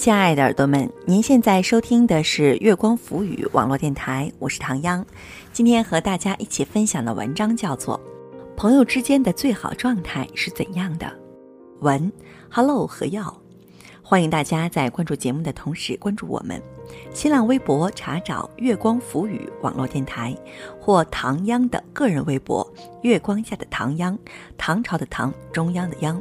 亲爱的耳朵们，您现在收听的是月光浮语网络电台，我是唐央。今天和大家一起分享的文章叫做《朋友之间的最好状态是怎样的》。文，Hello 何耀，欢迎大家在关注节目的同时关注我们。新浪微博查找“月光浮语网络电台”或唐央的个人微博“月光下的唐央”，唐朝的唐，中央的央。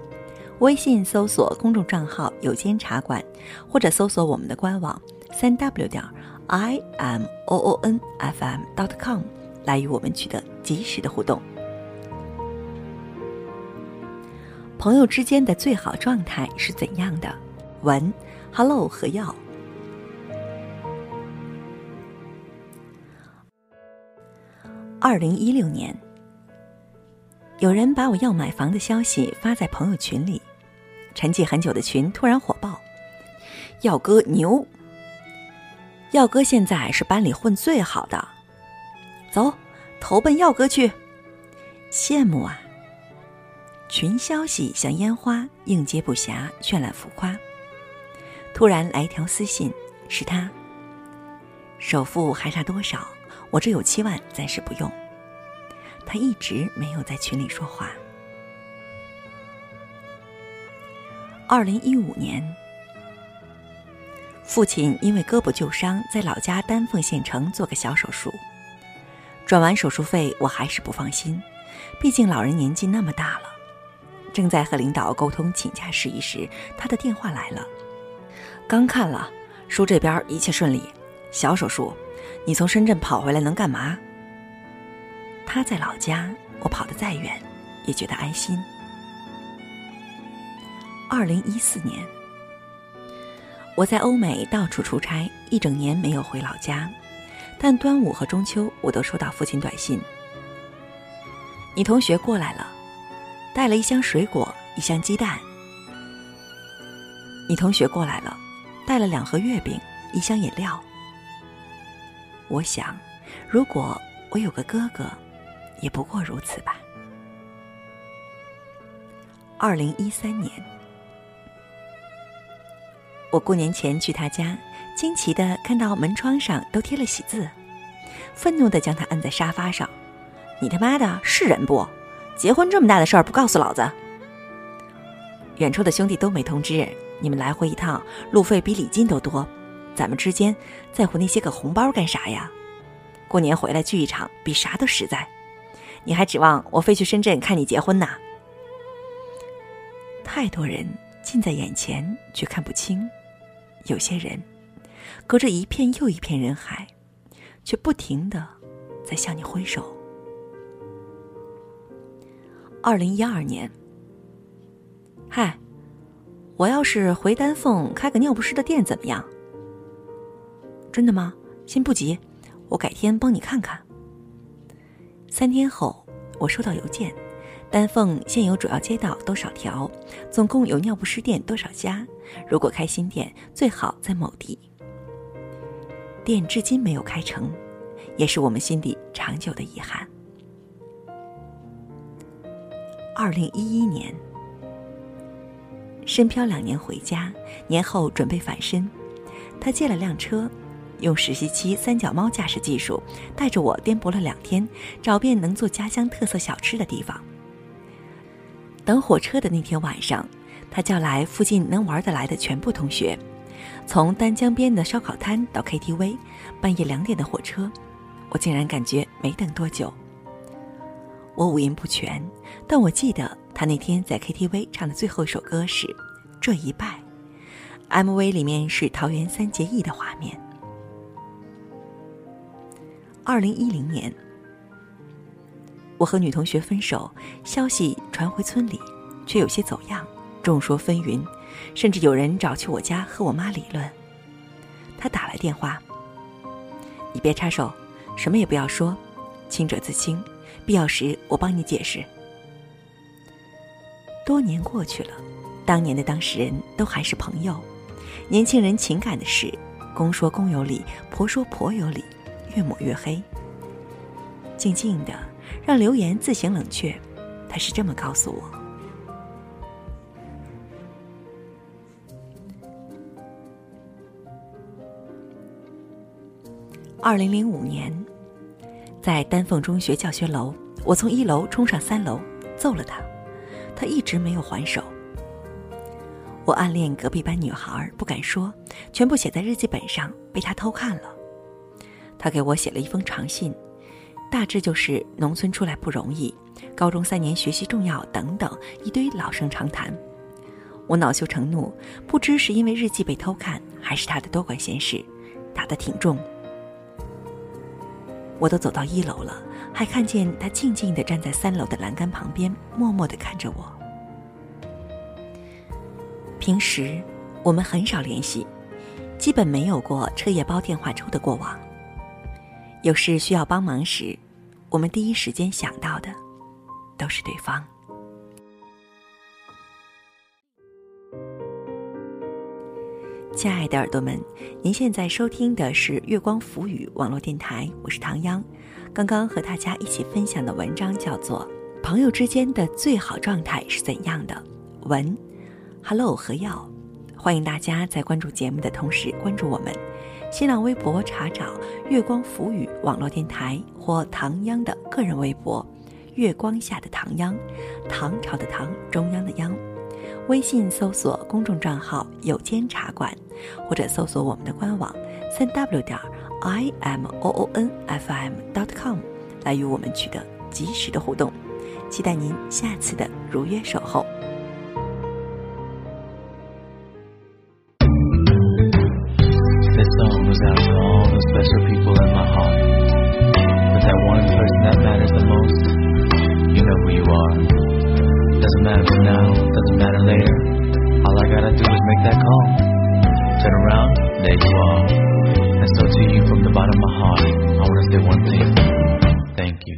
微信搜索公众账号“有间茶馆”，或者搜索我们的官网三 w 点 i m o o n f m dot com 来与我们取得及时的互动。朋友之间的最好状态是怎样的？文，Hello 何耀。二零一六年，有人把我要买房的消息发在朋友群里。沉寂很久的群突然火爆，耀哥牛！耀哥现在是班里混最好的，走，投奔耀哥去！羡慕啊！群消息像烟花，应接不暇，绚烂浮夸。突然来一条私信，是他。首付还差多少？我这有七万，暂时不用。他一直没有在群里说话。二零一五年，父亲因为胳膊旧伤，在老家丹凤县城做个小手术。转完手术费，我还是不放心，毕竟老人年纪那么大了。正在和领导沟通请假事宜时，他的电话来了。刚看了，叔这边一切顺利，小手术，你从深圳跑回来能干嘛？他在老家，我跑得再远，也觉得安心。二零一四年，我在欧美到处出差，一整年没有回老家。但端午和中秋，我都收到父亲短信：“你同学过来了，带了一箱水果，一箱鸡蛋。你同学过来了，带了两盒月饼，一箱饮料。”我想，如果我有个哥哥，也不过如此吧。二零一三年。我过年前去他家，惊奇的看到门窗上都贴了喜字，愤怒的将他摁在沙发上：“你他妈的是人不？结婚这么大的事儿不告诉老子！”远处的兄弟都没通知，你们来回一趟路费比礼金都多，咱们之间在乎那些个红包干啥呀？过年回来聚一场比啥都实在，你还指望我飞去深圳看你结婚呐？太多人近在眼前，却看不清。有些人，隔着一片又一片人海，却不停的在向你挥手。二零一二年，嗨，我要是回丹凤开个尿不湿的店怎么样？真的吗？先不急，我改天帮你看看。三天后，我收到邮件。丹凤现有主要街道多少条？总共有尿不湿店多少家？如果开新店，最好在某地。店至今没有开成，也是我们心底长久的遗憾。二零一一年，深漂两年回家，年后准备返身，他借了辆车，用实习期三脚猫驾驶技术，带着我颠簸了两天，找遍能做家乡特色小吃的地方。等火车的那天晚上，他叫来附近能玩得来的全部同学，从丹江边的烧烤摊到 KTV，半夜两点的火车，我竟然感觉没等多久。我五音不全，但我记得他那天在 KTV 唱的最后一首歌是《这一拜》，MV 里面是桃园三结义的画面。二零一零年。我和女同学分手，消息传回村里，却有些走样，众说纷纭，甚至有人找去我家和我妈理论。他打来电话：“你别插手，什么也不要说，清者自清，必要时我帮你解释。”多年过去了，当年的当事人都还是朋友。年轻人情感的事，公说公有理，婆说婆有理，越抹越黑。静静的。让留言自行冷却他是这么告诉我。二零零五年在丹凤中学教学楼我从一楼冲上三楼揍了他他一直没有还手。我暗恋隔壁班女孩不敢说全部写在日记本上被他偷看了。他给我写了一封长信大致就是农村出来不容易，高中三年学习重要等等一堆老生常谈。我恼羞成怒，不知是因为日记被偷看，还是他的多管闲事，打得挺重。我都走到一楼了，还看见他静静地站在三楼的栏杆旁边，默默地看着我。平时我们很少联系，基本没有过彻夜煲电话粥的过往。有事需要帮忙时，我们第一时间想到的都是对方。亲爱的耳朵们，您现在收听的是月光浮语网络电台，我是唐央。刚刚和大家一起分享的文章叫做《朋友之间的最好状态是怎样的》。文，Hello 何耀，欢迎大家在关注节目的同时关注我们。新浪微博查找“月光浮语网络电台”或唐央的个人微博“月光下的唐央”，唐朝的唐，中央的央。微信搜索公众账号“有间茶馆”，或者搜索我们的官网“三 w 点 i m o o n f m dot com” 来与我们取得及时的互动。期待您下次的如约守候。out to all the special people in my heart. But that one person that matters the most, you know who you are. Doesn't matter for now, doesn't matter later. All I gotta do is make that call. Turn around, there you are. And so to you from the bottom of my heart, I wanna say one thing. Thank you.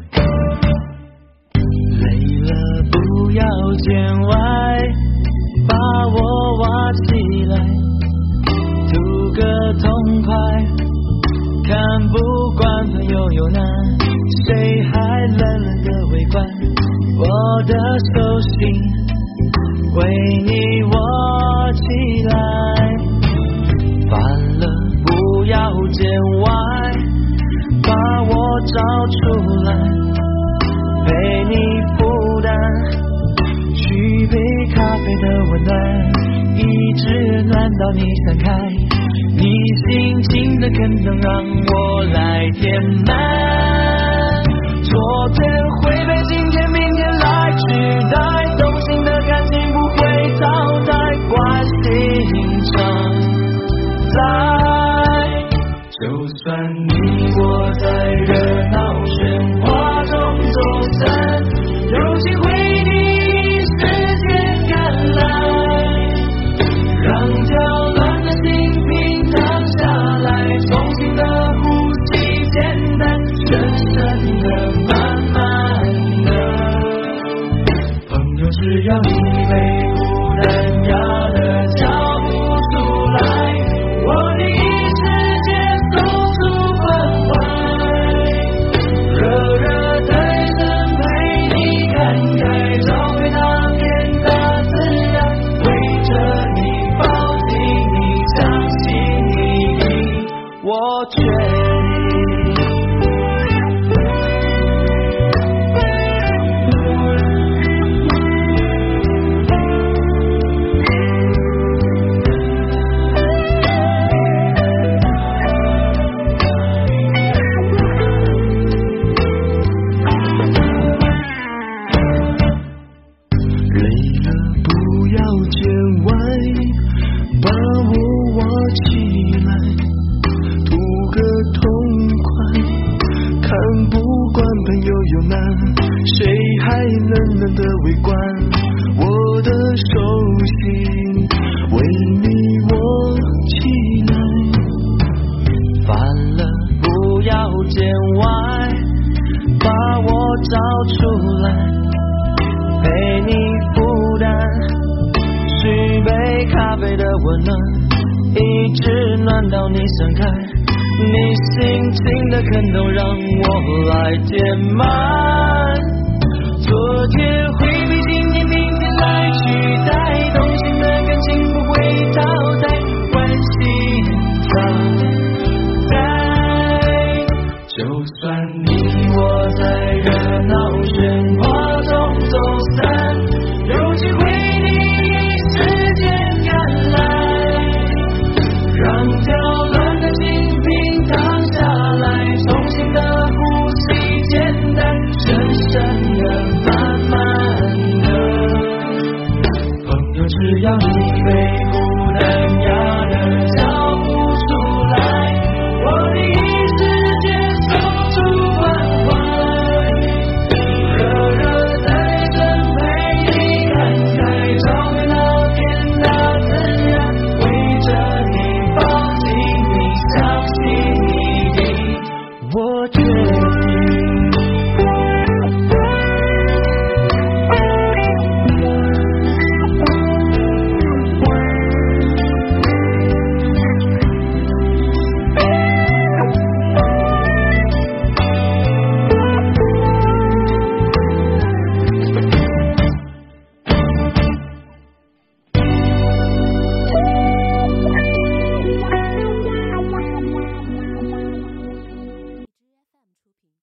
累了不要见外，把我挖起来。快，看不惯朋友有难，谁还冷冷的围观？我的手心为你握起来。烦了不要见外，把我找出来，陪你负担，举杯咖啡的温暖，一直暖到你散开。你心情的坑能让我来填满。昨天会看到你盛开，你心情的坑洞让我来填满。昨天。